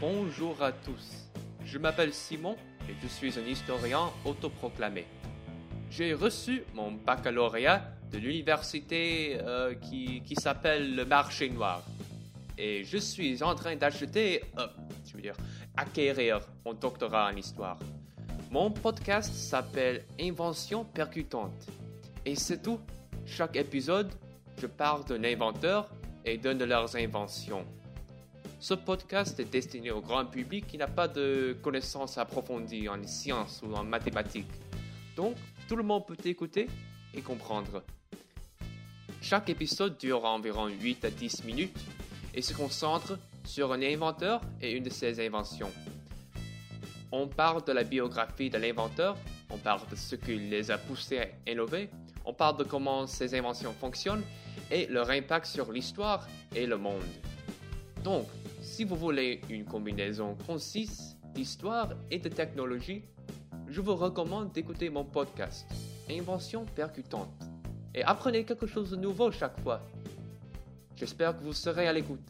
Bonjour à tous. Je m'appelle Simon et je suis un historien autoproclamé. J'ai reçu mon baccalauréat de l'université euh, qui, qui s'appelle le marché noir. Et je suis en train d'acheter, euh, je veux dire, acquérir mon doctorat en histoire. Mon podcast s'appelle Invention percutante. Et c'est tout. Chaque épisode, je parle d'un inventeur et de leurs inventions. Ce podcast est destiné au grand public qui n'a pas de connaissances approfondies en sciences ou en mathématiques. Donc, tout le monde peut écouter et comprendre. Chaque épisode dure environ 8 à 10 minutes et se concentre sur un inventeur et une de ses inventions. On parle de la biographie de l'inventeur, on parle de ce qui les a poussés à innover, on parle de comment ces inventions fonctionnent et leur impact sur l'histoire et le monde. Donc, si vous voulez une combinaison concise d'histoire et de technologie, je vous recommande d'écouter mon podcast, Invention percutante, et apprenez quelque chose de nouveau chaque fois. J'espère que vous serez à l'écoute.